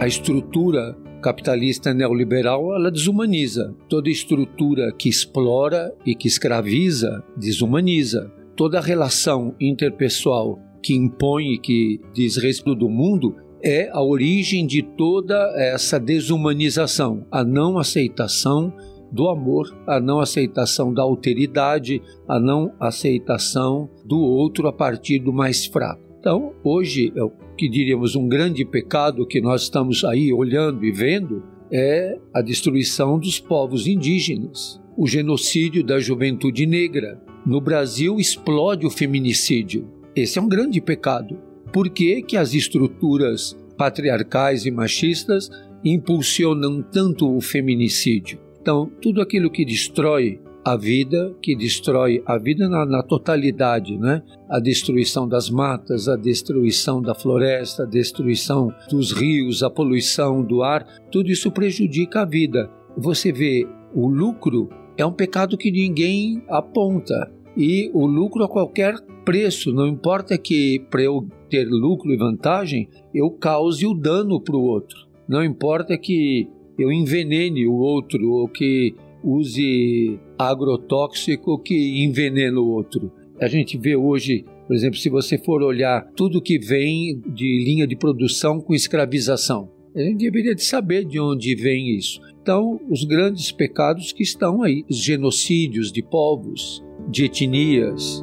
a estrutura capitalista neoliberal ela desumaniza. Toda estrutura que explora e que escraviza desumaniza. Toda relação interpessoal que impõe e que diz respeito do mundo é a origem de toda essa desumanização, a não aceitação do amor, a não aceitação da alteridade, a não aceitação do outro a partir do mais fraco. Então, hoje, é o que diríamos um grande pecado que nós estamos aí olhando e vendo é a destruição dos povos indígenas, o genocídio da juventude negra. No Brasil explode o feminicídio. Esse é um grande pecado. Por que, que as estruturas patriarcais e machistas impulsionam tanto o feminicídio? Então, tudo aquilo que destrói a vida, que destrói a vida na, na, totalidade, né? A destruição das matas, a destruição da floresta, a destruição dos rios, a poluição do ar, tudo isso prejudica a vida. Você vê, o lucro é um pecado que ninguém aponta. E o lucro a qualquer preço, não importa que para eu ter lucro e vantagem, eu cause o dano para o outro. Não importa que eu envenene o outro ou que use agrotóxico que envenena o outro. A gente vê hoje, por exemplo, se você for olhar tudo que vem de linha de produção com escravização, a gente deveria de saber de onde vem isso. Então, os grandes pecados que estão aí, os genocídios de povos, de etnias.